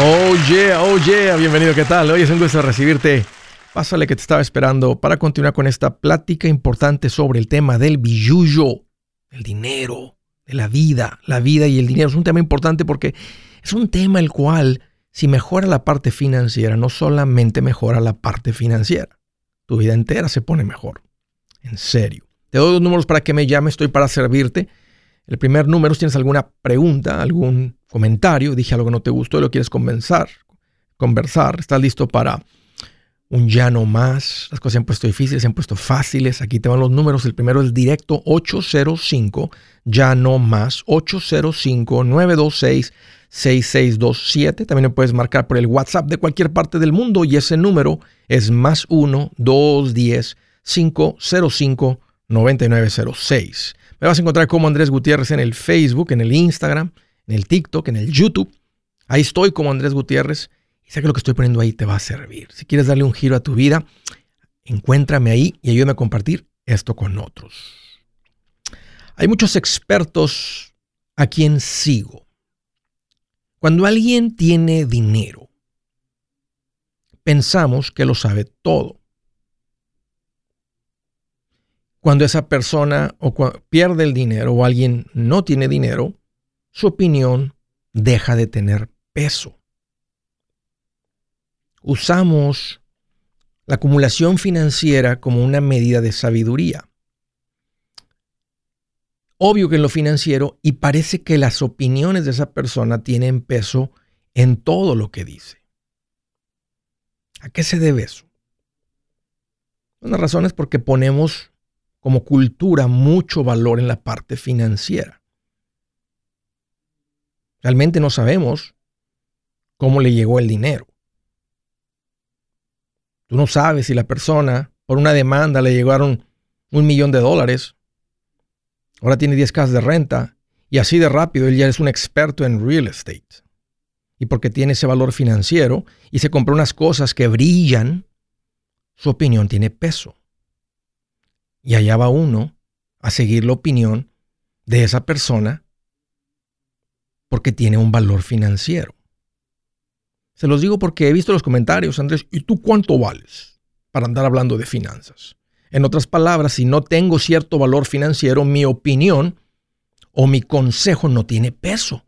Oh yeah, oh yeah, bienvenido, ¿qué tal? Hoy es un gusto recibirte. Pásale que te estaba esperando para continuar con esta plática importante sobre el tema del billuyo, el dinero, de la vida, la vida y el dinero. Es un tema importante porque es un tema el cual, si mejora la parte financiera, no solamente mejora la parte financiera, tu vida entera se pone mejor. En serio. Te doy dos números para que me llames, estoy para servirte. El primer número, si tienes alguna pregunta, algún comentario, dije algo que no te gustó y lo quieres conversar, conversar, estás listo para un ya no más. Las cosas se han puesto difíciles, se han puesto fáciles. Aquí te van los números. El primero es directo 805, ya no más, 805-926-6627. También me puedes marcar por el WhatsApp de cualquier parte del mundo y ese número es más 1-210-505-9906. Me vas a encontrar como Andrés Gutiérrez en el Facebook, en el Instagram en el TikTok, en el YouTube. Ahí estoy como Andrés Gutiérrez y sé que lo que estoy poniendo ahí te va a servir. Si quieres darle un giro a tu vida, encuéntrame ahí y ayúdame a compartir esto con otros. Hay muchos expertos a quien sigo. Cuando alguien tiene dinero, pensamos que lo sabe todo. Cuando esa persona o pierde el dinero o alguien no tiene dinero, su opinión deja de tener peso. Usamos la acumulación financiera como una medida de sabiduría. Obvio que en lo financiero y parece que las opiniones de esa persona tienen peso en todo lo que dice. ¿A qué se debe eso? Una razón es porque ponemos como cultura mucho valor en la parte financiera. Realmente no sabemos cómo le llegó el dinero. Tú no sabes si la persona por una demanda le llegaron un millón de dólares. Ahora tiene 10 casas de renta y así de rápido él ya es un experto en real estate. Y porque tiene ese valor financiero y se compró unas cosas que brillan, su opinión tiene peso. Y allá va uno a seguir la opinión de esa persona porque tiene un valor financiero. Se los digo porque he visto los comentarios, Andrés, ¿y tú cuánto vales para andar hablando de finanzas? En otras palabras, si no tengo cierto valor financiero, mi opinión o mi consejo no tiene peso.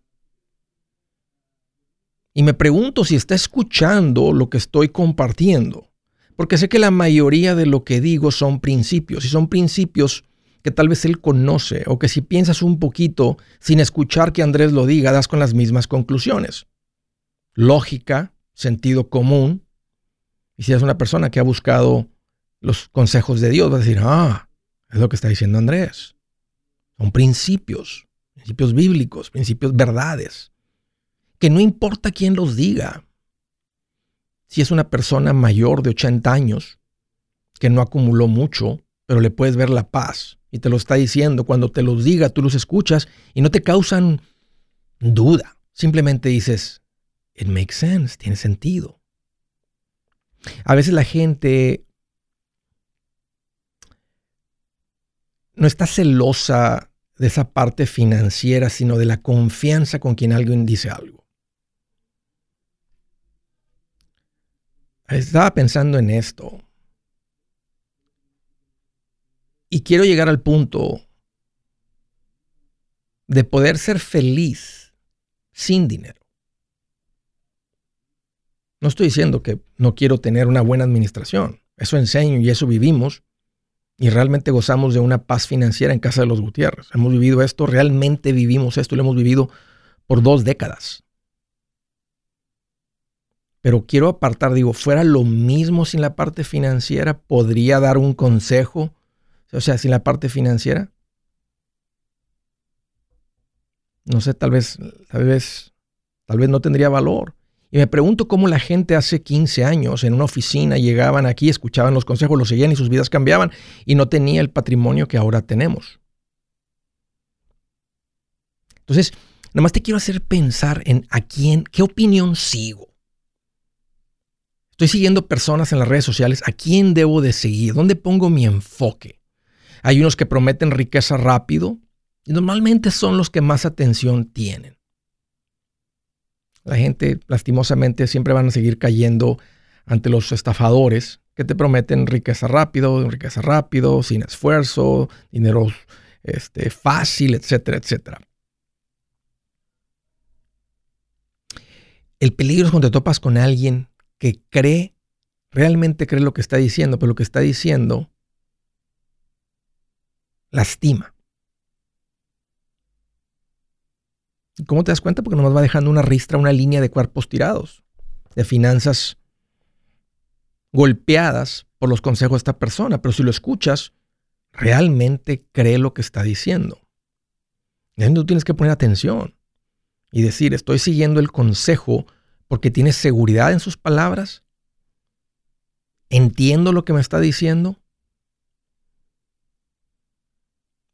Y me pregunto si está escuchando lo que estoy compartiendo, porque sé que la mayoría de lo que digo son principios, y son principios que tal vez él conoce o que si piensas un poquito sin escuchar que Andrés lo diga, das con las mismas conclusiones. Lógica, sentido común. Y si eres una persona que ha buscado los consejos de Dios, vas a decir, ah, es lo que está diciendo Andrés. Son principios, principios bíblicos, principios verdades, que no importa quién los diga. Si es una persona mayor de 80 años, que no acumuló mucho, pero le puedes ver la paz, y te lo está diciendo. Cuando te los diga, tú los escuchas y no te causan duda. Simplemente dices, it makes sense, tiene sentido. A veces la gente no está celosa de esa parte financiera, sino de la confianza con quien alguien dice algo. Estaba pensando en esto. Y quiero llegar al punto de poder ser feliz sin dinero. No estoy diciendo que no quiero tener una buena administración. Eso enseño y eso vivimos. Y realmente gozamos de una paz financiera en casa de los Gutiérrez. Hemos vivido esto, realmente vivimos esto lo hemos vivido por dos décadas. Pero quiero apartar, digo, fuera lo mismo sin la parte financiera, podría dar un consejo o sea, sin la parte financiera. No sé, tal vez, tal vez, tal vez no tendría valor. Y me pregunto cómo la gente hace 15 años en una oficina llegaban aquí, escuchaban los consejos, los seguían y sus vidas cambiaban y no tenía el patrimonio que ahora tenemos. Entonces, nada más te quiero hacer pensar en a quién, qué opinión sigo. Estoy siguiendo personas en las redes sociales, ¿a quién debo de seguir? ¿Dónde pongo mi enfoque? Hay unos que prometen riqueza rápido y normalmente son los que más atención tienen. La gente, lastimosamente, siempre van a seguir cayendo ante los estafadores que te prometen riqueza rápido, riqueza rápido, sin esfuerzo, dinero este, fácil, etcétera, etcétera. El peligro es cuando te topas con alguien que cree, realmente cree lo que está diciendo, pero lo que está diciendo lastima. ¿Y cómo te das cuenta? Porque nomás va dejando una ristra, una línea de cuerpos tirados, de finanzas golpeadas por los consejos de esta persona. Pero si lo escuchas, realmente cree lo que está diciendo. Y tú tienes que poner atención y decir, estoy siguiendo el consejo porque tienes seguridad en sus palabras. Entiendo lo que me está diciendo.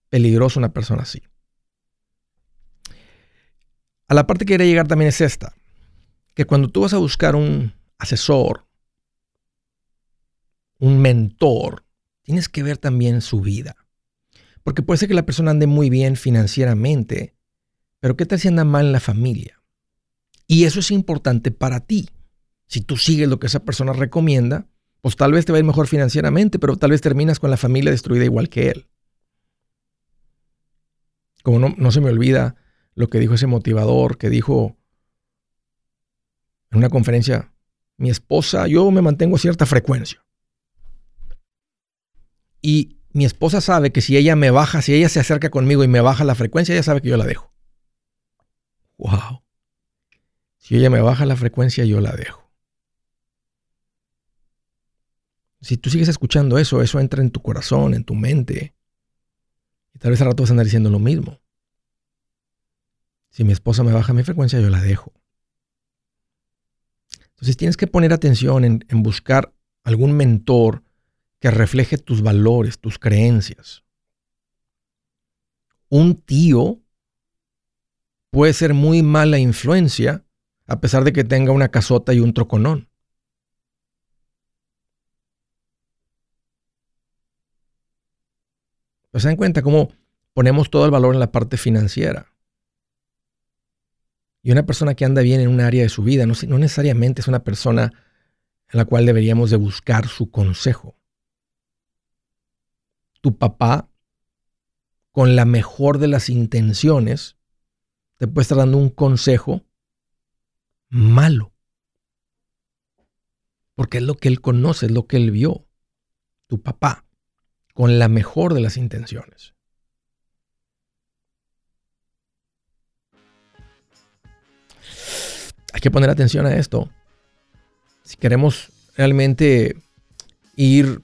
Peligroso una persona así. A la parte que quería llegar también es esta, que cuando tú vas a buscar un asesor, un mentor, tienes que ver también su vida. Porque puede ser que la persona ande muy bien financieramente, pero ¿qué tal si anda mal en la familia? Y eso es importante para ti. Si tú sigues lo que esa persona recomienda, pues tal vez te va a ir mejor financieramente, pero tal vez terminas con la familia destruida igual que él. Como no, no se me olvida lo que dijo ese motivador, que dijo en una conferencia, mi esposa, yo me mantengo a cierta frecuencia. Y mi esposa sabe que si ella me baja, si ella se acerca conmigo y me baja la frecuencia, ella sabe que yo la dejo. Wow. Si ella me baja la frecuencia, yo la dejo. Si tú sigues escuchando eso, eso entra en tu corazón, en tu mente. Y tal vez al rato vas a andar diciendo lo mismo. Si mi esposa me baja mi frecuencia, yo la dejo. Entonces tienes que poner atención en, en buscar algún mentor que refleje tus valores, tus creencias. Un tío puede ser muy mala influencia a pesar de que tenga una casota y un troconón. ¿Se dan cuenta cómo ponemos todo el valor en la parte financiera? Y una persona que anda bien en un área de su vida no, no necesariamente es una persona en la cual deberíamos de buscar su consejo. Tu papá, con la mejor de las intenciones, te puede estar dando un consejo malo. Porque es lo que él conoce, es lo que él vio. Tu papá, con la mejor de las intenciones. Hay que poner atención a esto. Si queremos realmente ir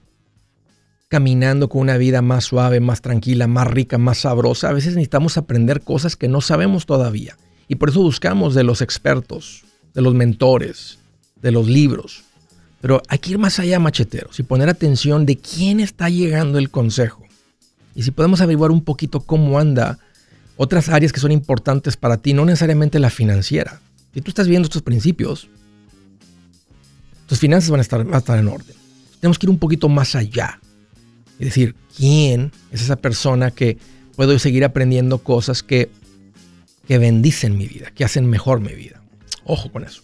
caminando con una vida más suave, más tranquila, más rica, más sabrosa, a veces necesitamos aprender cosas que no sabemos todavía. Y por eso buscamos de los expertos, de los mentores, de los libros. Pero hay que ir más allá, macheteros, y poner atención de quién está llegando el consejo. Y si podemos averiguar un poquito cómo anda otras áreas que son importantes para ti, no necesariamente la financiera. Si tú estás viendo estos principios, tus finanzas van a estar, van a estar en orden. Tenemos que ir un poquito más allá. Es decir, ¿quién es esa persona que puedo seguir aprendiendo cosas que, que bendicen mi vida, que hacen mejor mi vida? Ojo con eso.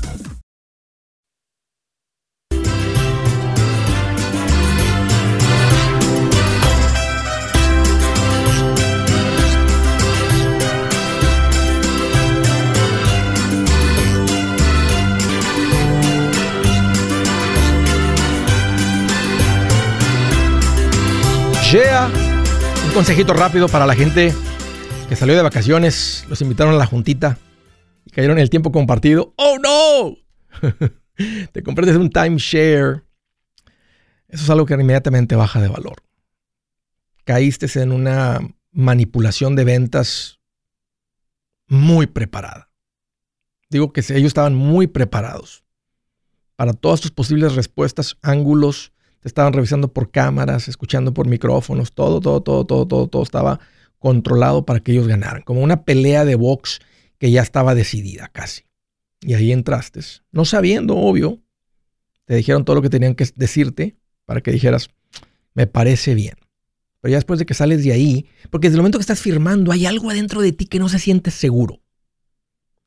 Un consejito rápido para la gente que salió de vacaciones, los invitaron a la juntita y cayeron en el tiempo compartido. ¡Oh no! Te compraste un timeshare. Eso es algo que inmediatamente baja de valor. Caíste en una manipulación de ventas muy preparada. Digo que ellos estaban muy preparados para todas tus posibles respuestas, ángulos, te estaban revisando por cámaras, escuchando por micrófonos, todo, todo, todo, todo, todo, todo estaba controlado para que ellos ganaran, como una pelea de box que ya estaba decidida casi. Y ahí entraste, no sabiendo, obvio, te dijeron todo lo que tenían que decirte para que dijeras, me parece bien. Pero ya después de que sales de ahí, porque desde el momento que estás firmando hay algo adentro de ti que no se siente seguro.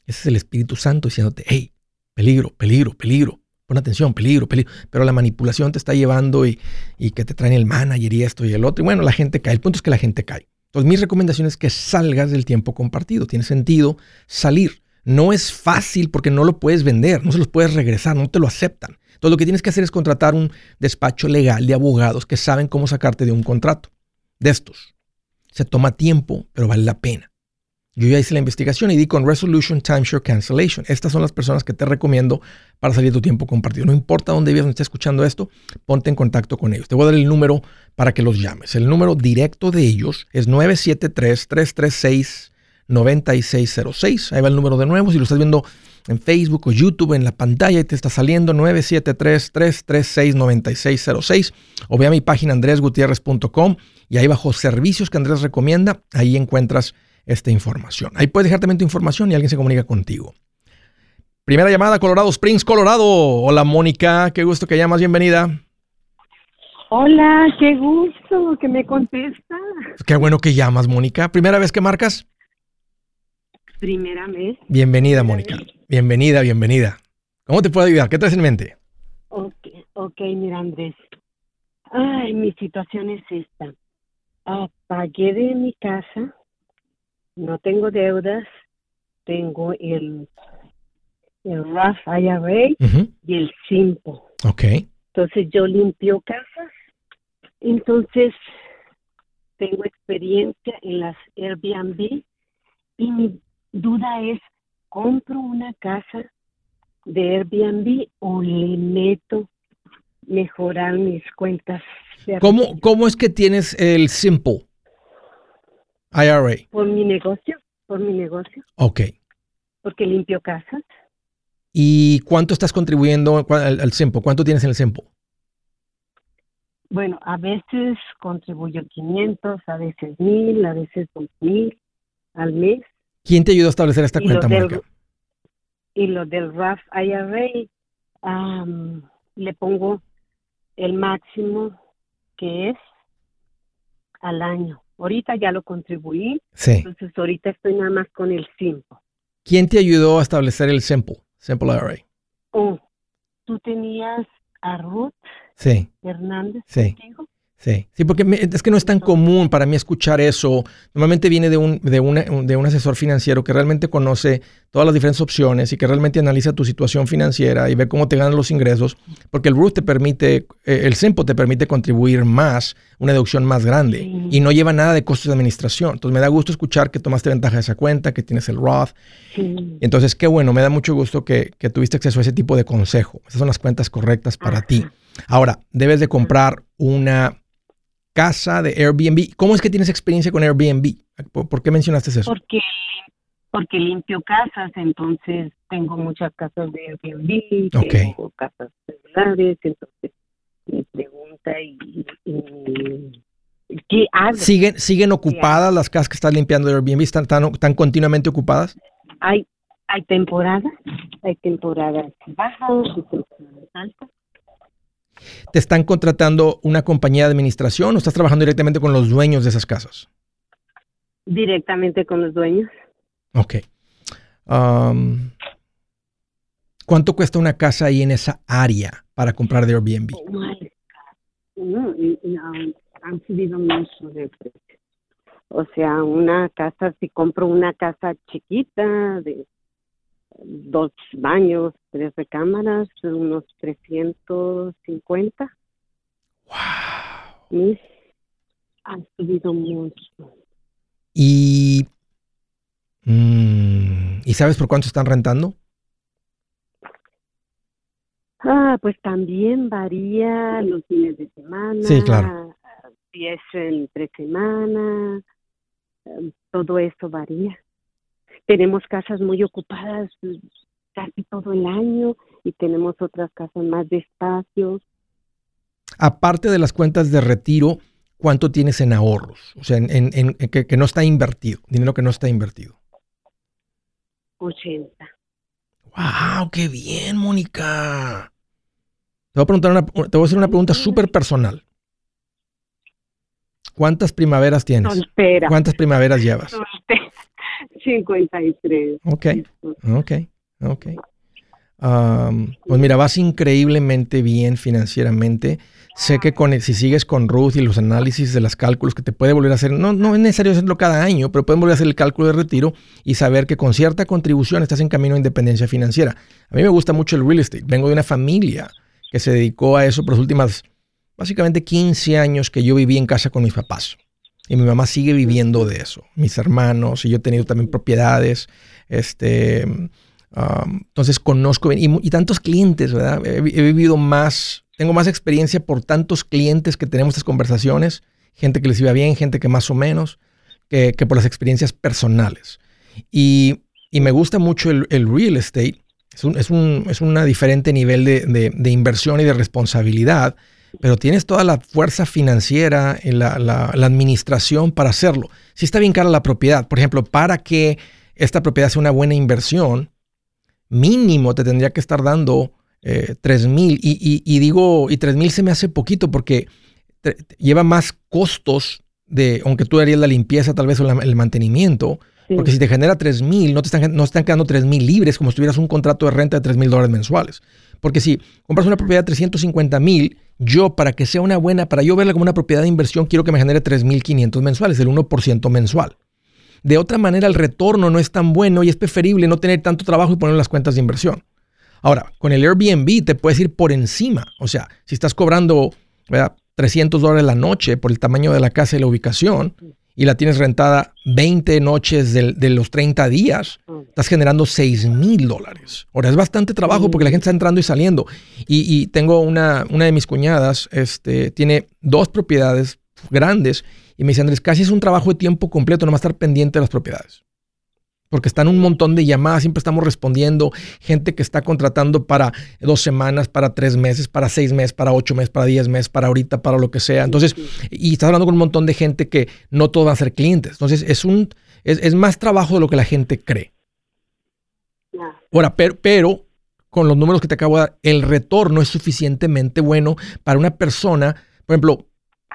Ese es el Espíritu Santo diciéndote, hey, peligro, peligro, peligro. Pon atención, peligro, peligro. Pero la manipulación te está llevando y, que te traen el manager y esto y el otro. Y bueno, la gente cae. El punto es que la gente cae. Entonces, mi recomendación es que salgas del tiempo compartido. Tiene sentido salir. No es fácil porque no lo puedes vender, no se los puedes regresar, no te lo aceptan. Entonces, lo que tienes que hacer es contratar un despacho legal de abogados que saben cómo sacarte de un contrato. De estos. Se toma tiempo, pero vale la pena. Yo ya hice la investigación y di con Resolution Timeshare Cancellation. Estas son las personas que te recomiendo para salir tu tiempo compartido. No importa dónde vivas, donde estés escuchando esto, ponte en contacto con ellos. Te voy a dar el número para que los llames. El número directo de ellos es 973-336-9606. Ahí va el número de nuevo. Si lo estás viendo en Facebook o YouTube en la pantalla y te está saliendo 973-336-9606. O ve a mi página andresgutierrez.com y ahí bajo servicios que Andrés recomienda, ahí encuentras esta información. Ahí puedes dejar también tu información y alguien se comunica contigo. Primera llamada, Colorado Springs, Colorado. Hola, Mónica, qué gusto que llamas, bienvenida. Hola, qué gusto que me contesta. Qué bueno que llamas, Mónica. ¿Primera vez que marcas? Primera vez. Bienvenida, Mónica. Bienvenida, bienvenida. ¿Cómo te puedo ayudar? ¿Qué traes en mente? Ok, ok, mira, Andrés. Ay, mi situación es esta. Apagué de mi casa no tengo deudas, tengo el, el RAF IRA y el SIMPO. Ok. Entonces yo limpio casas, entonces tengo experiencia en las Airbnb y mi duda es, ¿compro una casa de Airbnb o le meto mejorar mis cuentas? ¿Cómo, ¿Cómo es que tienes el Simple? IRA. Por mi negocio, por mi negocio. Ok. Porque limpio casas. ¿Y cuánto estás contribuyendo al, al CEMPO? ¿Cuánto tienes en el CEMPO? Bueno, a veces contribuyo 500, a veces 1000, a veces 2000 al mes. ¿Quién te ayudó a establecer esta cuenta, Mónica? Y lo del RAF IRA, le pongo el máximo que es al año. Ahorita ya lo contribuí. Sí. Entonces ahorita estoy nada más con el Simple. ¿Quién te ayudó a establecer el Simple, Simple IRA? Oh, tú tenías a Ruth sí. Hernández sí. Sí, sí, porque es que no es tan común para mí escuchar eso. Normalmente viene de un, de, de un asesor financiero que realmente conoce todas las diferentes opciones y que realmente analiza tu situación financiera y ve cómo te ganan los ingresos, porque el RUT te permite, eh, el SIMPO te permite contribuir más, una deducción más grande y no lleva nada de costos de administración. Entonces me da gusto escuchar que tomaste ventaja de esa cuenta, que tienes el Roth. Entonces, qué bueno, me da mucho gusto que, que tuviste acceso a ese tipo de consejo. Esas son las cuentas correctas para ti. Ahora, debes de comprar una casa de Airbnb. ¿Cómo es que tienes experiencia con Airbnb? ¿Por, qué mencionaste eso? Porque, porque limpio casas, entonces tengo muchas casas de Airbnb, tengo casas regulares, entonces me pregunta y, ¿qué hago? ¿Siguen, ¿Siguen ocupadas las casas que estás limpiando de Airbnb? ¿Están, están, continuamente ocupadas? Hay, hay temporadas, hay temporadas bajas y temporadas altas ¿Te están contratando una compañía de administración o estás trabajando directamente con los dueños de esas casas? Directamente con los dueños. Ok. Um, ¿Cuánto cuesta una casa ahí en esa área para comprar de Airbnb? No, han subido mucho de precio. O sea, una casa, si compro una casa chiquita de dos baños, tres recámaras, unos 350. ¡Wow! Han subido mucho. ¿Y, mm, ¿Y sabes por cuánto están rentando? Ah, pues también varía los fines de semana. Sí, claro. Si es entre semana, eh, todo eso varía tenemos casas muy ocupadas casi todo el año y tenemos otras casas más de espacios. Aparte de las cuentas de retiro, ¿cuánto tienes en ahorros? O sea, en, que, no está invertido, dinero que no está invertido. 80. ¡Wow! ¡Qué bien, Mónica! Te voy a, preguntar una, te voy a hacer una pregunta súper personal. ¿Cuántas primaveras tienes? Soltera. ¿Cuántas primaveras llevas? Soltera. 53. Ok, ok, ok. pues mira, vas increíblemente bien financieramente. Sé que con, si sigues con Ruth y los análisis de los cálculos que te puede volver a hacer, no, no es necesario hacerlo cada año, pero pueden volver a hacer el cálculo de retiro y saber que con cierta contribución estás en camino a independencia financiera. A mí me gusta mucho el real estate. Vengo de una familia que se dedicó a eso por los últimos, básicamente 15 años que yo viví en casa con mis papás. Y mi mamá sigue viviendo de eso. Mis hermanos y yo he tenido también propiedades. Este, um, entonces conozco y, tantos clientes, ¿verdad? He, vivido más, tengo más experiencia por tantos clientes que tenemos estas conversaciones, gente que les iba bien, gente que más o menos, que, por las experiencias personales. Y, me gusta mucho el, real estate. Es un, es un es una diferente nivel de, de inversión y de responsabilidad pero tienes toda la fuerza financiera, y la, la, administración para hacerlo. Si está bien cara la propiedad, por ejemplo, para que esta propiedad sea una buena inversión, mínimo te tendría que estar dando eh, 3 mil. Y, digo, y 3 mil se me hace poquito porque lleva más costos de, aunque tú harías la limpieza tal vez o el mantenimiento. Porque si te genera 3 mil, no te están, no están quedando 3 mil libres como si tuvieras un contrato de renta de 3 mil dólares mensuales. Porque si compras una propiedad de 350 mil, yo para que sea una buena, para yo verla como una propiedad de inversión, quiero que me genere 3.500 mensuales, el 1% mensual. De otra manera, el retorno no es tan bueno y es preferible no tener tanto trabajo y poner las cuentas de inversión. Ahora, con el Airbnb te puedes ir por encima. O sea, si estás cobrando 300 dólares la noche por el tamaño de la casa y la ubicación, y la tienes rentada 20 noches de, los 30 días, mm. estás generando 6 mil dólares. Ahora, es bastante trabajo porque la gente está entrando y saliendo. Y, tengo una, una de mis cuñadas, este, tiene dos propiedades grandes y me dice, Andrés, casi es un trabajo de tiempo completo, no va a estar pendiente de las propiedades porque están un montón de llamadas, siempre estamos respondiendo, gente que está contratando para dos semanas, para tres meses, para seis meses, para ocho meses, para diez meses, para ahorita, para lo que sea. Entonces, y estás hablando con un montón de gente que no todos van a ser clientes. Entonces, es un es, más trabajo de lo que la gente cree. Ahora, pero, pero con los números que te acabo de dar, el retorno es suficientemente bueno para una persona. Por ejemplo,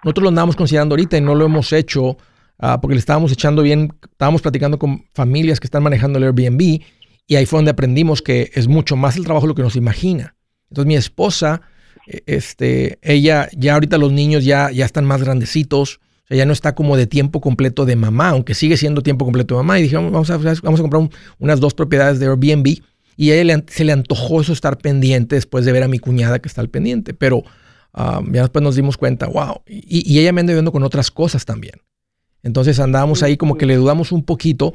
nosotros lo andamos considerando ahorita y no lo hemos hecho Ah, porque le estábamos echando bien, estábamos platicando con familias que están manejando el Airbnb y ahí fue donde aprendimos que es mucho más el trabajo lo que nos imagina. Entonces mi esposa e, este, ella, ya ahorita los niños ya, ya están más grandecitos, o sea, ya no está como de tiempo completo de mamá, aunque sigue siendo tiempo completo de mamá. Y dijimos, vamos a, vamos a comprar unas dos propiedades de Airbnb. Y a ella se le antojó eso estar pendiente después de ver a mi cuñada que está al pendiente. Pero um, ya después nos dimos cuenta, wow. Y, y ella me anda viendo con otras cosas también. Entonces andábamos ahí como que le dudamos un poquito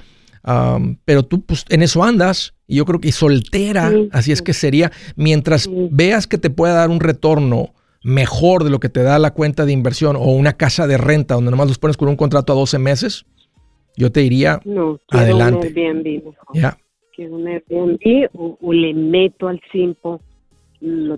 pero tú pues, en eso andas y yo creo que soltera, así es que sería, mientras veas que te pueda dar un retorno mejor de lo que te da la cuenta de inversión o una casa de renta donde nomás los pones con un contrato a 12 meses, yo te diría no, adelante. Un Airbnb mejor. Quiero un Airbnb o, le meto al Simpo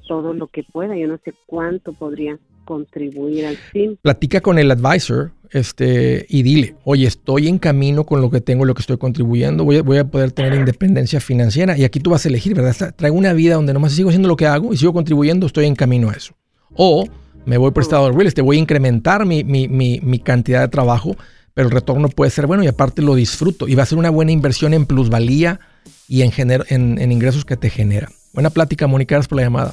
todo lo que pueda. Yo no sé cuánto podría contribuir al fin. Platica con el advisor este, y dile, oye, estoy en camino con lo que tengo, lo que estoy contribuyendo, voy a, voy a poder tener independencia financiera y aquí tú vas a elegir, ¿verdad? Traigo una vida donde nomás sigo haciendo lo que hago y sigo contribuyendo, estoy en camino a eso. O me voy prestado al real estate, voy a incrementar mi, mi, mi, mi cantidad de trabajo, pero el retorno puede ser bueno y aparte lo disfruto y va a ser una buena inversión en plusvalía y en, en, en ingresos que te genera. Buena plática, Mónica, gracias por la llamada.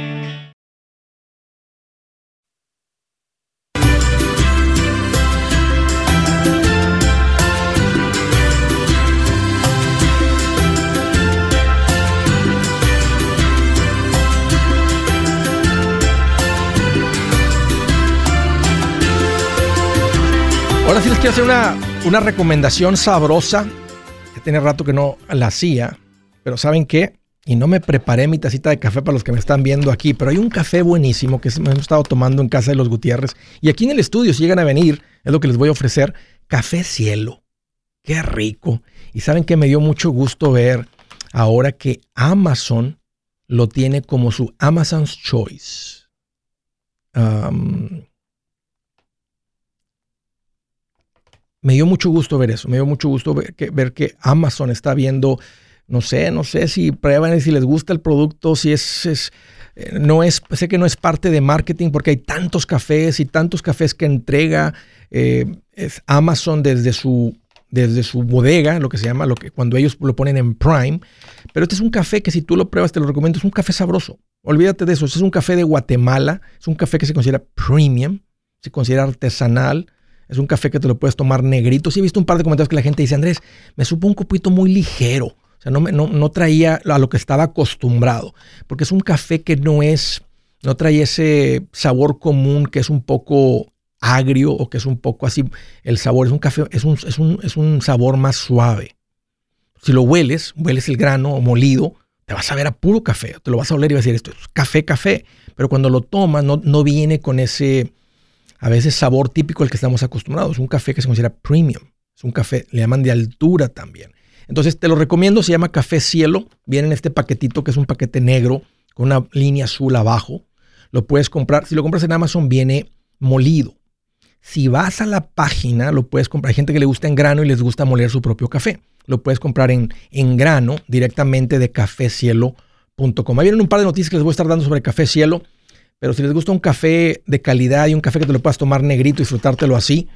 Quiero hacer una, una recomendación sabrosa, que tiene rato que no la hacía, pero ¿saben qué? Y no me preparé mi tacita de café para los que me están viendo aquí, pero hay un café buenísimo que hemos estado tomando en casa de los Gutiérrez. Y aquí en el estudio, si llegan a venir, es lo que les voy a ofrecer, café cielo. Qué rico. Y saben que me dio mucho gusto ver ahora que Amazon lo tiene como su Amazon's Choice. Me dio mucho gusto ver eso, me dio mucho gusto ver que, ver que Amazon está viendo, no sé, no sé si prueban si les gusta el producto, si es, es, eh, no es, sé que no es parte de marketing porque hay tantos cafés y tantos cafés que entrega eh, Amazon desde su, desde su bodega, lo que se llama, lo que, cuando ellos lo ponen en Prime. Pero este es un café que si tú lo pruebas te lo recomiendo, es un café sabroso. Olvídate de eso, este es un café de Guatemala, es un café que se considera premium, se considera artesanal, es un café que te lo puedes tomar negrito. Sí he visto un par de comentarios que la gente dice, Andrés, me supo un copito muy ligero. O sea, no, no, no traía a lo que estaba acostumbrado. Porque es un café que no es, no trae ese sabor común que es un poco agrio o que es un poco así. El sabor es un café, es un, es un, es un sabor más suave. Si lo hueles, hueles el grano molido, te vas a ver a puro café. Te lo vas a oler y vas a decir, esto es café, café. Pero cuando lo tomas, no, no viene con ese a veces sabor típico al que estamos acostumbrados. Un café que se considera premium. Es un café, le llaman de altura también. Entonces te lo recomiendo, se llama Café Cielo. Viene en este paquetito que es un paquete negro con una línea azul abajo. Lo puedes comprar, si lo compras en Amazon viene molido. Si vas a la página, lo puedes comprar. Hay gente que le gusta en grano y les gusta moler su propio café. Lo puedes comprar en, en grano directamente de cafecielo.com. Ahí vienen un par de noticias que les voy a estar dando sobre Café Cielo. Pero si les gusta un café de calidad y un café que te lo puedas tomar negrito y disfrutártelo así,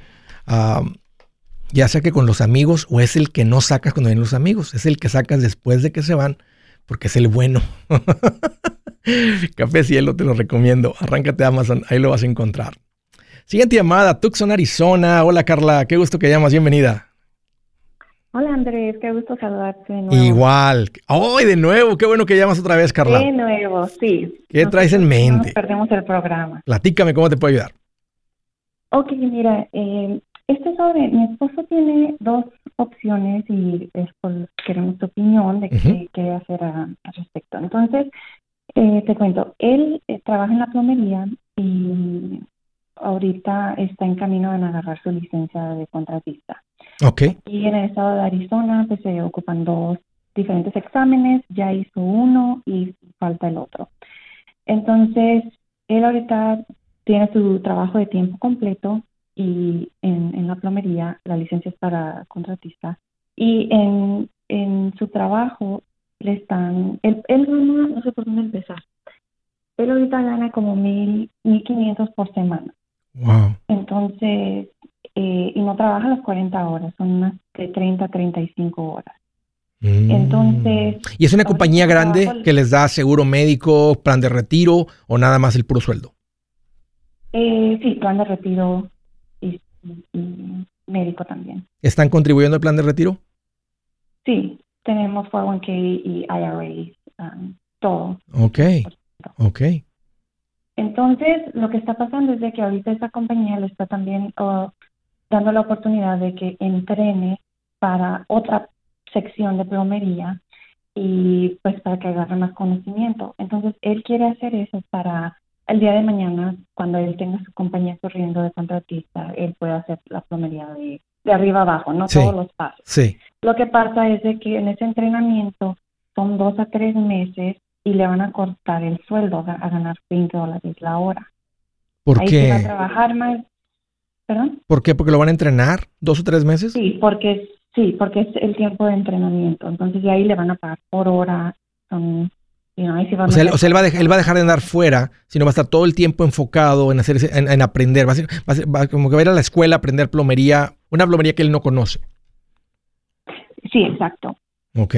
ya sea que con los amigos o es el que no sacas cuando vienen los amigos, es el que sacas después de que se van, porque es el bueno. café Cielo te lo recomiendo. Arráncate a Amazon, ahí lo vas a encontrar. Siguiente llamada, Tucson, Arizona. Hola Carla, qué gusto que llamas, bienvenida. Hola Andrés, qué gusto saludarte de nuevo. Igual. ¡Ay, de nuevo! Qué bueno que llamas otra vez, Carla. De nuevo, sí. ¿Qué traes en mente? No perdemos el programa. Platícame cómo te puedo ayudar. Ok, mira, eh, este sobre, mi esposo tiene dos opciones y es por, queremos tu opinión de qué quiere hacer al respecto. Entonces, eh, te cuento, él eh, trabaja en la plomería y ahorita está en camino de agarrar su licencia de contratista. Ok. Y en el estado de Arizona pues se ocupan dos diferentes exámenes, ya hizo uno y falta el otro. Entonces, él ahorita tiene su trabajo de tiempo completo y en, la plomería la licencia es para contratista y en, en su trabajo le están, él, él gana, no sé por dónde empezar, él ahorita gana como mil, mil quinientos por semana. Wow. Entonces, eh, y no trabaja las 40 horas, son unas de 30 a 35 horas. Mm. Entonces. ¿Y es una compañía grande que les da seguro médico, plan de retiro o nada más el puro sueldo? Eh, sí, plan de retiro y, médico también. ¿Están contribuyendo al plan de retiro? Sí, tenemos 401k y IRA, um, todo. Ok, ok. Entonces, lo que está pasando es de que ahorita esta compañía le está también uh, dando la oportunidad de que entrene para otra sección de plomería y pues para que agarre más conocimiento. Entonces, él quiere hacer eso para el día de mañana, cuando él tenga su compañía corriendo de contratista, él puede hacer la plomería de, de arriba abajo, no todos los pasos. Sí. Lo que pasa es de que en ese entrenamiento son dos a tres meses y le van a cortar el sueldo a, ganar 20 dólares la hora. ¿Por Ahí qué? va a trabajar más. ¿Perdón? ¿Por qué? ¿Porque lo van a entrenar dos o tres meses? Sí, porque sí, porque es el tiempo de entrenamiento. Entonces, de ahí le van a pagar por hora. Son, o, sea, él, va a dejar, él va a dejar de andar fuera, sino va a estar todo el tiempo enfocado en hacer en, aprender. Va a, ser, va, como que va a ir a la escuela a aprender plomería, una plomería que él no conoce. Sí, exacto. Ok.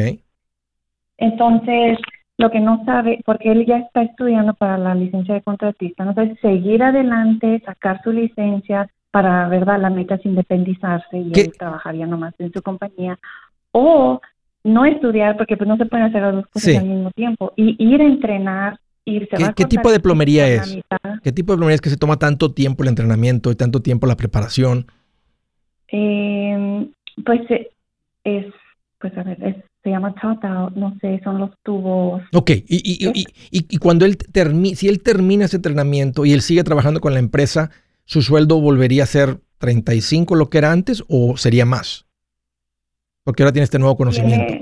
Entonces, lo que no sabe, porque él ya está estudiando para la licencia de contratista, no sabe seguir adelante, sacar su licencia para, ¿verdad? La meta es independizarse y él trabajaría nomás en su compañía, o no estudiar, porque pues no se pueden hacer las dos cosas al mismo tiempo, y ir a entrenar, irse ¿Qué, ¿qué tipo de plomería es? ¿Qué tipo de plomería es que se toma tanto tiempo el entrenamiento y tanto tiempo la preparación? Eh, pues eh, es, pues a ver, es se llama out, no sé, son los tubos. Ok, y, y, y, y cuando él termina, si él termina ese entrenamiento y él sigue trabajando con la empresa, ¿su sueldo volvería a ser 35 lo que era antes o sería más? Porque ahora tiene este nuevo conocimiento.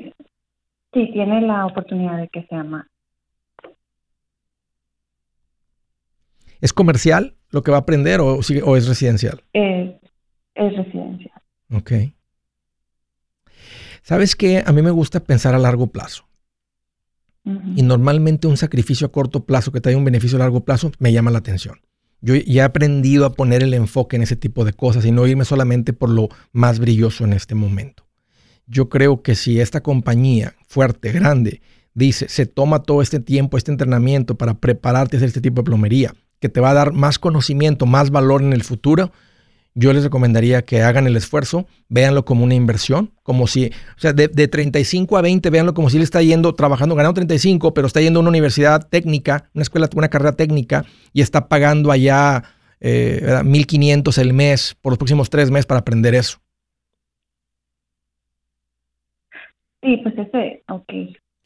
sí, tiene la oportunidad de que sea más. ¿Es comercial lo que va a aprender o, o es residencial? Es, es residencial. Ok. ¿Sabes qué? A mí me gusta pensar a largo plazo. Y normalmente un sacrificio a corto plazo que trae un beneficio a largo plazo me llama la atención. Yo ya he aprendido a poner el enfoque en ese tipo de cosas y no irme solamente por lo más brilloso en este momento. Yo creo que si esta compañía fuerte, grande, dice, se toma todo este tiempo, este entrenamiento para prepararte a hacer este tipo de plomería, que te va a dar más conocimiento, más valor en el futuro, yo les recomendaría que hagan el esfuerzo, véanlo como una inversión, como si, o sea, de, 35 a 20, véanlo como si él está yendo, trabajando, ganando 35, pero está yendo a una universidad técnica, una escuela, una carrera técnica, y está pagando allá eh, 1.500 el mes por los próximos tres meses para aprender eso. Sí, pues ese, ok.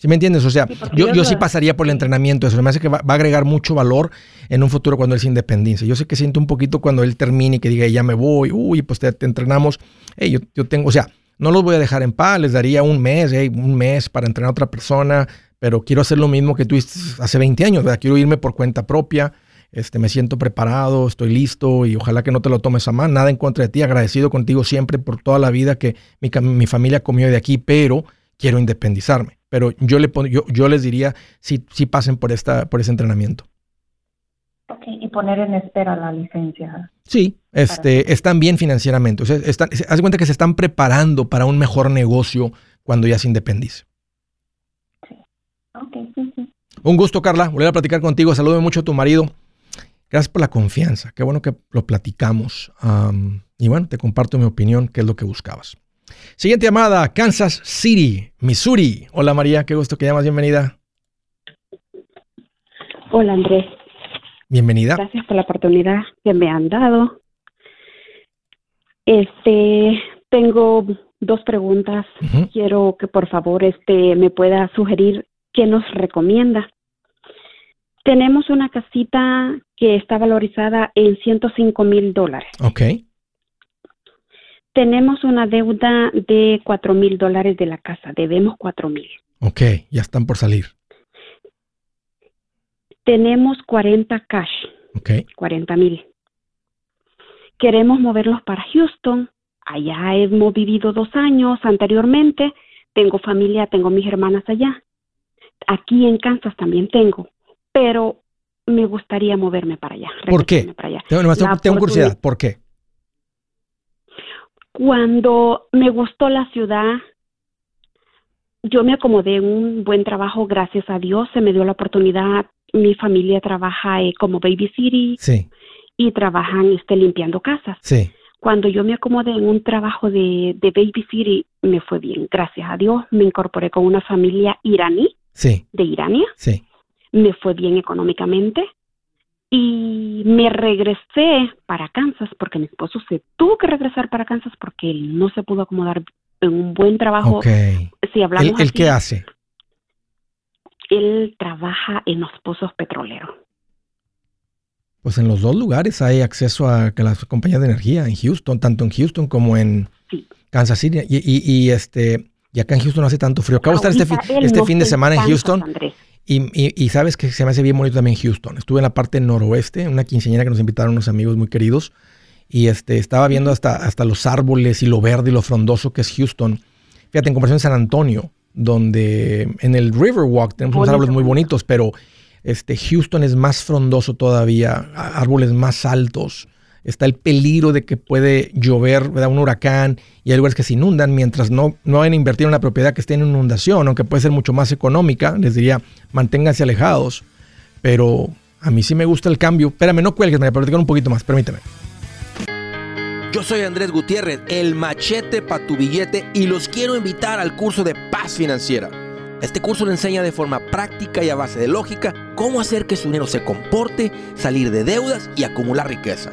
¿Sí me entiendes? O sea, yo, yo sí pasaría por el entrenamiento. Eso me hace que va, a agregar mucho valor en un futuro cuando él se independice. Yo sé que siento un poquito cuando él termine y que diga, ya me voy, uy, pues te, entrenamos. Hey, yo, yo, tengo, o sea, no los voy a dejar en paz, les daría un mes, hey, un mes para entrenar a otra persona, pero quiero hacer lo mismo que tú hace 20 años, ¿verdad? Quiero irme por cuenta propia. Este, me siento preparado, estoy listo y ojalá que no te lo tomes a mal. Nada en contra de ti, agradecido contigo siempre por toda la vida que mi, mi familia comió de aquí, pero quiero independizarme. Pero yo, le yo, yo les diría si, si pasen por, esta, por ese entrenamiento. Ok, y poner en espera la licencia. Sí, este, están bien financieramente. O sea, están, haz cuenta que se están preparando para un mejor negocio cuando ya se independice. Sí. Ok, sí, sí. Un gusto, Carla, volver a platicar contigo. Saludo mucho a tu marido. Gracias por la confianza. Qué bueno que lo platicamos. y bueno, te comparto mi opinión, qué es lo que buscabas. Siguiente llamada, Kansas City, Missouri. Hola María, qué gusto que llamas, bienvenida. Hola Andrés. Bienvenida. Gracias por la oportunidad que me han dado. Este, tengo dos preguntas. Quiero que por favor este me pueda sugerir qué nos recomienda. Tenemos una casita que está valorizada en 105 mil dólares. Ok. Tenemos una deuda de 4 mil dólares de la casa. Debemos 4 mil. Ok, ya están por salir. Tenemos 40 cash. Ok. 40 mil. Queremos moverlos para Houston. Allá hemos vivido dos años anteriormente. Tengo familia, tengo mis hermanas allá. Aquí en Kansas también tengo pero me gustaría moverme para allá. ¿Por qué? Tengo, curiosidad, ¿por qué? Cuando me gustó la ciudad, yo me acomodé en un buen trabajo, gracias a Dios, se me dio la oportunidad. Mi familia trabaja eh, como baby city y trabajan este, limpiando casas. Sí. Cuando yo me acomodé en un trabajo de, de baby city, me fue bien, gracias a Dios. Me incorporé con una familia iraní sí. de Irania. Sí me fue bien económicamente y me regresé para Kansas porque mi esposo se tuvo que regresar para Kansas porque él no se pudo acomodar en un buen trabajo. Si hablamos ¿El, qué hace? Él trabaja en los pozos petroleros. Pues en los dos lugares hay acceso a las compañías de energía, en Houston, tanto en Houston como en Kansas City. Y, este, y acá en Houston no hace tanto frío. Acabo de estar este, este fin de semana en Houston. Y, sabes que se me hace bien bonito también Houston. Estuve en la parte noroeste, una quinceañera que nos invitaron unos amigos muy queridos. Y este, estaba viendo hasta, hasta los árboles y lo verde y lo frondoso que es Houston. Fíjate, en comparación a San Antonio, donde en el Riverwalk tenemos unos árboles muy bonitos, pero este, Houston es más frondoso todavía, árboles más altos está el peligro de que puede llover, un huracán y hay lugares que se inundan mientras no, no vayan a invertir en una propiedad que esté en inundación, aunque puede ser mucho más económica, les diría, manténganse alejados. Pero a mí sí me gusta el cambio. Espérame, no cuelgues, me voy a platicar un poquito más, permíteme. Yo soy Andrés Gutiérrez, el machete para tu billete y los quiero invitar al curso de paz financiera. Este curso le enseña de forma práctica y a base de lógica cómo hacer que su dinero se comporte, salir de deudas y acumular riqueza.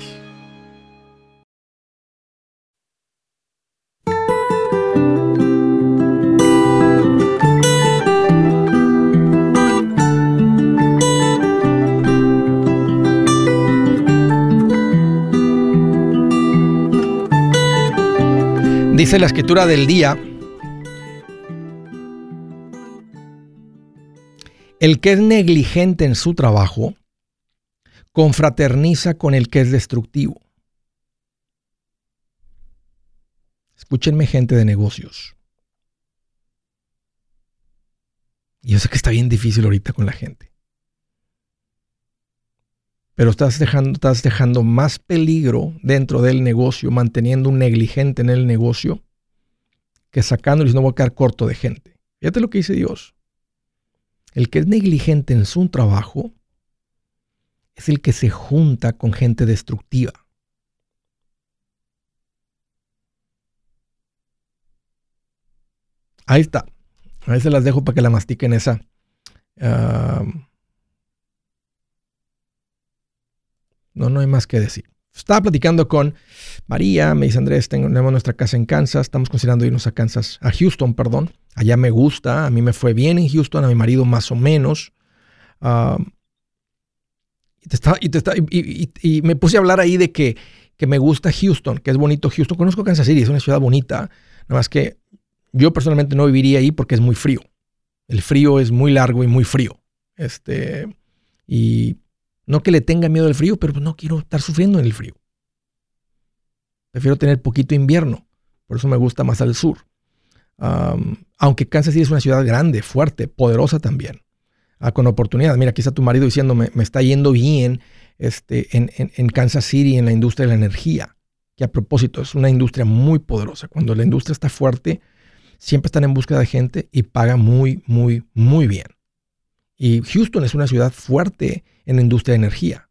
Dice la escritura del día, el que es negligente en su trabajo, confraterniza con el que es destructivo. Escúchenme gente de negocios. Yo sé que está bien difícil ahorita con la gente. Pero estás dejando, estás dejando más peligro dentro del negocio, manteniendo un negligente en el negocio, que sacándoles no voy a quedar corto de gente. Fíjate lo que dice Dios. El que es negligente en su trabajo es el que se junta con gente destructiva. Ahí está. A veces las dejo para que la mastiquen esa. Ah, No, no hay más que decir. Estaba platicando con María, me dice Andrés, tenemos nuestra casa en Kansas, estamos considerando irnos a Kansas, a Houston, perdón. Allá me gusta, a mí me fue bien en Houston, a mi marido más o menos. y, me puse a hablar ahí de que, que, me gusta Houston, que es bonito Houston. Conozco Kansas City, es una ciudad bonita, nada más que Yo personalmente no viviría ahí porque es muy frío. El frío es muy largo y muy frío. Este, y no que le tenga miedo al frío, pero no quiero estar sufriendo en el frío. Prefiero tener poquito invierno. Por eso me gusta más al sur. aunque Kansas City es una ciudad grande, fuerte, poderosa también. Ah, con oportunidad. Mira, aquí está tu marido diciéndome, me está yendo bien este, en, en, Kansas City en la industria de la energía. Que a propósito, es una industria muy poderosa. Cuando la industria está fuerte, siempre están en búsqueda de gente y paga muy, muy, muy bien. Y Houston es una ciudad fuerte en la industria de energía.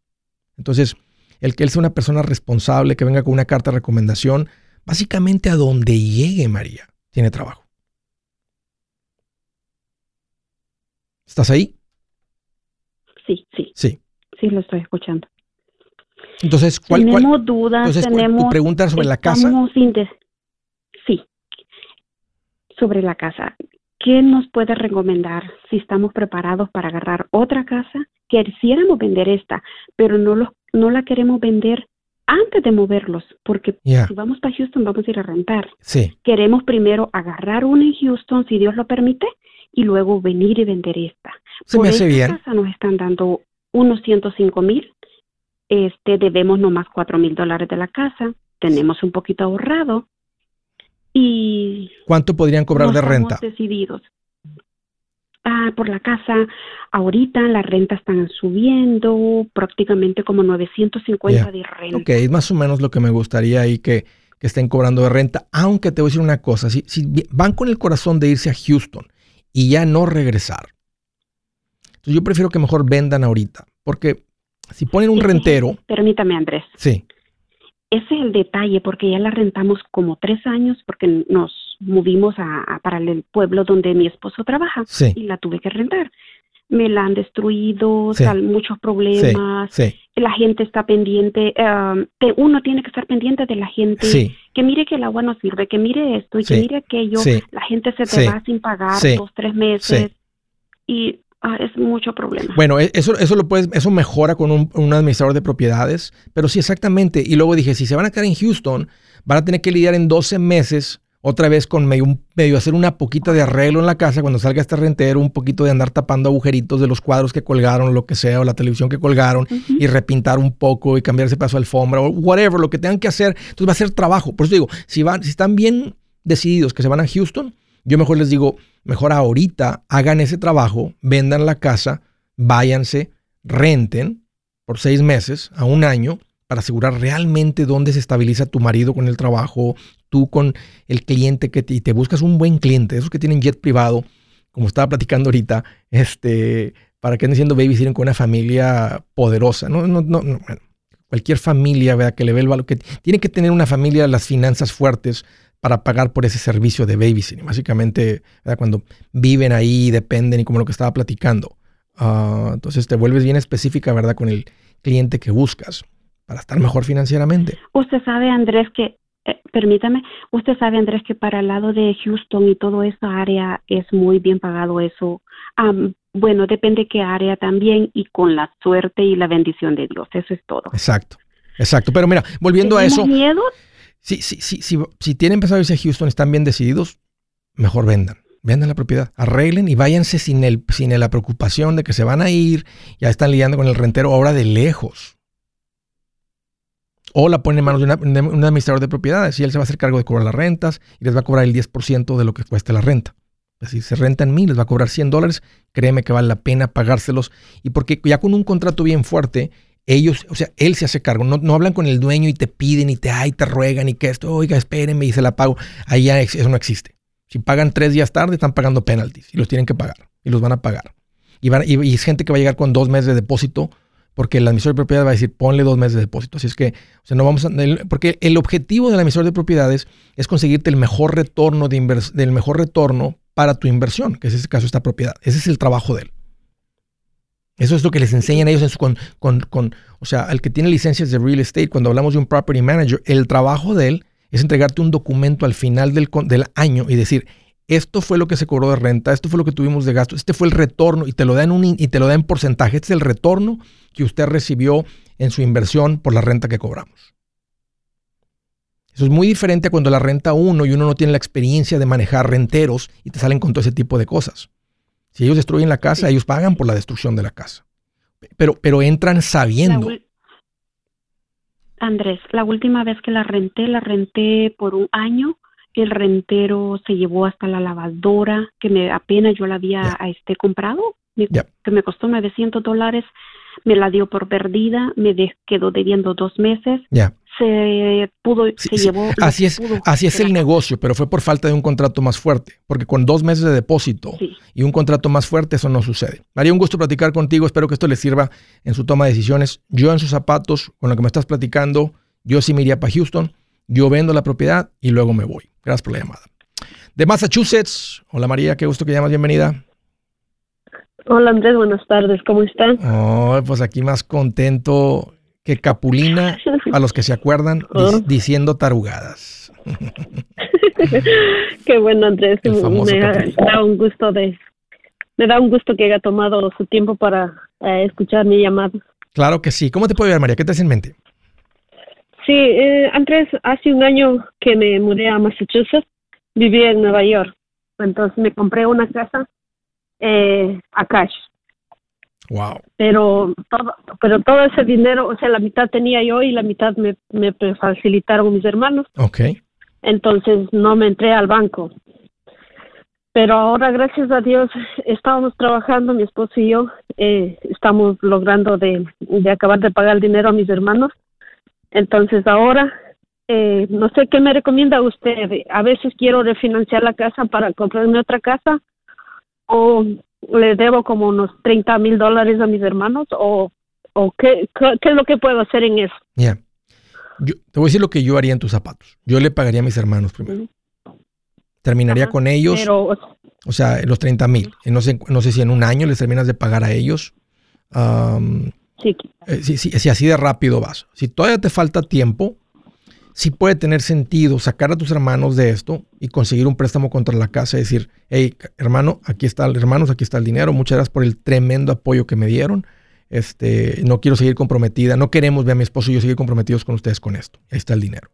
Entonces, el que él sea una persona responsable, que venga con una carta de recomendación, básicamente a donde llegue María, tiene trabajo. ¿Estás ahí? Sí, sí. Sí. Sí, lo estoy escuchando. Entonces, ¿cuál, tenemos dudas, tenemos... Tu pregunta sobre la casa. Sí, sobre la casa. ¿Qué nos puede recomendar si estamos preparados para agarrar otra casa? Quisiéramos vender esta, pero no, lo, no la queremos vender antes de moverlos, porque si vamos para Houston vamos a ir a rentar. Sí. Queremos primero agarrar una en Houston, si Dios lo permite, y luego venir y vender esta. Se Por me hace bien. casa nos están dando unos 105 mil, este, debemos nomás 4 mil dólares de la casa, tenemos un poquito ahorrado, y ¿Cuánto podrían cobrar de renta? decididos. Ah, por la casa, ahorita las rentas están subiendo prácticamente como 950 de renta. Ok, es más o menos lo que me gustaría ahí que, que estén cobrando de renta, aunque te voy a decir una cosa, si, si van con el corazón de irse a Houston y ya no regresar, entonces yo prefiero que mejor vendan ahorita, porque si ponen un rentero... Permítame, Andrés. Sí ese es el detalle, porque ya la rentamos como tres años, porque nos movimos a, para el pueblo donde mi esposo trabaja y la tuve que rentar. Me la han destruido, muchos problemas. La gente está pendiente, um, uno tiene que estar pendiente de la gente. Que mire que el agua no sirve, que mire esto y que mire aquello. La gente se te va sin pagar dos, tres meses. Y Ah, es mucho problema. Bueno, e, eso, eso lo puedes, eso mejora con un, administrador de propiedades, pero sí, exactamente. Y luego dije, si se van a quedar en Houston, van a tener que lidiar en 12 meses otra vez con medio, medio hacer una poquita de arreglo en la casa cuando salga este rentero, un poquito de andar tapando agujeritos de los cuadros que colgaron, lo que sea, o la televisión que colgaron, y repintar un poco y cambiarse paso de alfombra, o whatever, lo que tengan que hacer. Entonces va a ser trabajo. Por eso digo, si, van, si están bien decididos que se van a Houston, yo mejor les digo, mejor ahorita hagan ese trabajo, vendan la casa, váyanse, renten por seis meses a un año para asegurar realmente dónde se estabiliza tu marido con el trabajo, tú con el cliente que te, y te buscas un buen cliente, esos que tienen jet privado, como estaba platicando ahorita, este, para que anden siendo babysitting con una familia poderosa. No, no, no, cualquier familia ¿verdad? que le ve el valor, que tiene que tener una familia las finanzas fuertes para pagar por ese servicio de babysitting. Básicamente, cuando viven ahí, dependen y como lo que estaba platicando. Ah, entonces te vuelves bien específica, ¿verdad? Con el cliente que buscas para estar mejor financieramente. Usted sabe, Andrés, que, eh, permítame, usted sabe, Andrés, que para el lado de Houston y toda esa área es muy bien pagado eso. bueno, depende qué área también y con la suerte y la bendición de Dios. Eso es todo. Exacto, exacto. Pero mira, volviendo a eso. miedo? Si, si, si, si, tienen a irse a Houston, están bien decididos, mejor vendan. Vendan la propiedad, arreglen y váyanse sin, el, sin la preocupación de que se van a ir, ya están lidiando con el rentero ahora de lejos. O la ponen en manos de, un administrador de propiedades y él se va a hacer cargo de cobrar las rentas y les va a cobrar el 10% de lo que cueste la renta. Si se rentan mil, les va a cobrar 100 dólares, créeme que vale la pena pagárselos. Y porque ya con un contrato bien fuerte, ellos, o sea, él se hace cargo. No, hablan con el dueño y te piden y te, ay, te ruegan y que esto, oiga, espérenme y se la pago. Ahí ya eso no existe. Si pagan tres días tarde, están pagando penalties y los tienen que pagar y los van a pagar. Y, van, y, es gente que va a llegar con dos meses de depósito porque el administrador de propiedades va a decir, ponle dos meses de depósito. Así es que, o sea, no vamos a, porque el objetivo del administrador de propiedades es conseguirte el mejor retorno de del mejor retorno para tu inversión, que es ese caso esta propiedad. Ese es el trabajo de él. Eso es lo que les enseñan ellos con, con, o sea, al que tiene licencias de real estate, cuando hablamos de un property manager, el trabajo de él es entregarte un documento al final del, del año y decir, esto fue lo que se cobró de renta, esto fue lo que tuvimos de gasto, este fue el retorno y te lo dan y te lo da en porcentaje, este es el retorno que usted recibió en su inversión por la renta que cobramos. Eso es muy diferente a cuando la renta uno y uno no tiene la experiencia de manejar renteros y te salen con todo ese tipo de cosas. Si ellos destruyen la casa, ellos pagan por la destrucción de la casa. Pero, pero entran sabiendo. Andrés, la última vez que la renté, la renté por un año. El rentero se llevó hasta la lavadora, que me apenas yo la había este, comprado, que me costó 900 dólares me la dio por perdida, me quedó debiendo dos meses. Ya. Se pudo, se llevó. Así es, así es el negocio, pero fue por falta de un contrato más fuerte, porque con dos meses de depósito y un contrato más fuerte, eso no sucede. María, un gusto platicar contigo. Espero que esto le sirva en su toma de decisiones. Yo en sus zapatos, con lo que me estás platicando, yo sí me iría para Houston. Yo vendo la propiedad y luego me voy. Gracias por la llamada. De Massachusetts. Hola María, qué gusto que llamas. Bienvenida. Hola Andrés, buenas tardes, ¿cómo están? Oh, pues aquí más contento que Capulina, a los que se acuerdan, oh. diciendo tarugadas. Qué bueno Andrés, me da un gusto de, me da un gusto que haya tomado su tiempo para eh, escuchar mi llamada. Claro que sí. ¿Cómo te puedo ver, María? ¿Qué te hace en mente? Sí, eh, Andrés, hace un año que me mudé a Massachusetts, viví en Nueva York. Entonces me compré una casa eh, a cash. Wow. Pero todo, pero todo ese dinero, o sea, la mitad tenía yo y la mitad me, me facilitaron mis hermanos. Ok. Entonces no me entré al banco. Pero ahora, gracias a Dios, estábamos trabajando, mi esposo y yo, eh, estamos logrando de, de acabar de pagar el dinero a mis hermanos. Entonces ahora, eh, no sé qué me recomienda usted. A veces quiero refinanciar la casa para comprarme otra casa o le debo como unos 30 mil dólares a mis hermanos o, o qué, qué, es lo que puedo hacer en eso. Ya. Yo, te voy a decir lo que yo haría en tus zapatos. Yo le pagaría a mis hermanos primero. Terminaría con ellos. o sea, los 30 mil. No sé, no sé si en un año les terminas de pagar a ellos. sí. Eh, si así de rápido vas. Si todavía te falta tiempo, sí puede tener sentido sacar a tus hermanos de esto y conseguir un préstamo contra la casa y decir, hey, hermano, aquí está, hermanos, aquí está el dinero, muchas gracias por el tremendo apoyo que me dieron. Este, no quiero seguir comprometida, no queremos ver a mi esposo y yo seguir comprometidos con ustedes con esto. Ahí está el dinero.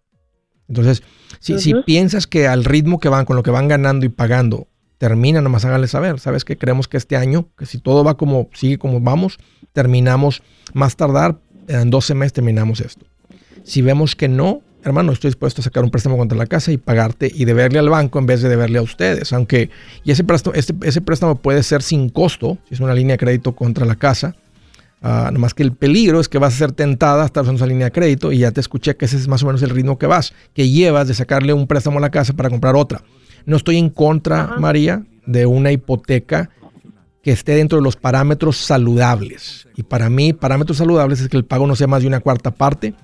Entonces, si, si piensas que al ritmo que van, con lo que van ganando y pagando, termina, nomás háganle saber, ¿sabes que Creemos que este año, que si todo va como sigue como vamos, terminamos más tardar, en 12 meses terminamos esto. Si vemos que no, hermano, estoy dispuesto a sacar un préstamo contra la casa y pagarte y deberle al banco en vez de deberle a ustedes. Aunque, y ese préstamo, este, ese préstamo puede ser sin costo, si es una línea de crédito contra la casa. Uh, nomás que el peligro es que vas a ser tentada a estar usando esa línea de crédito y ya te escuché que ese es más o menos el ritmo que vas, que llevas de sacarle un préstamo a la casa para comprar otra. No estoy en contra, María, de una hipoteca que esté dentro de los parámetros saludables. Y para mí, parámetros saludables es que el pago no sea más de una cuarta parte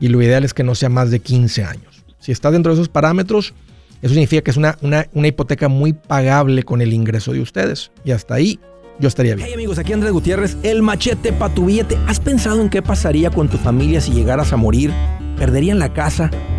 y lo ideal es que no sea más de 15 años. Si está dentro de esos parámetros, eso significa que es una, una, hipoteca muy pagable con el ingreso de ustedes. Y hasta ahí yo estaría bien. Hey amigos, aquí Andrés Gutiérrez, el machete para tu billete. ¿Has pensado en qué pasaría con tu familia si llegaras a morir? ¿Perderían la casa?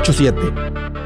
8-7.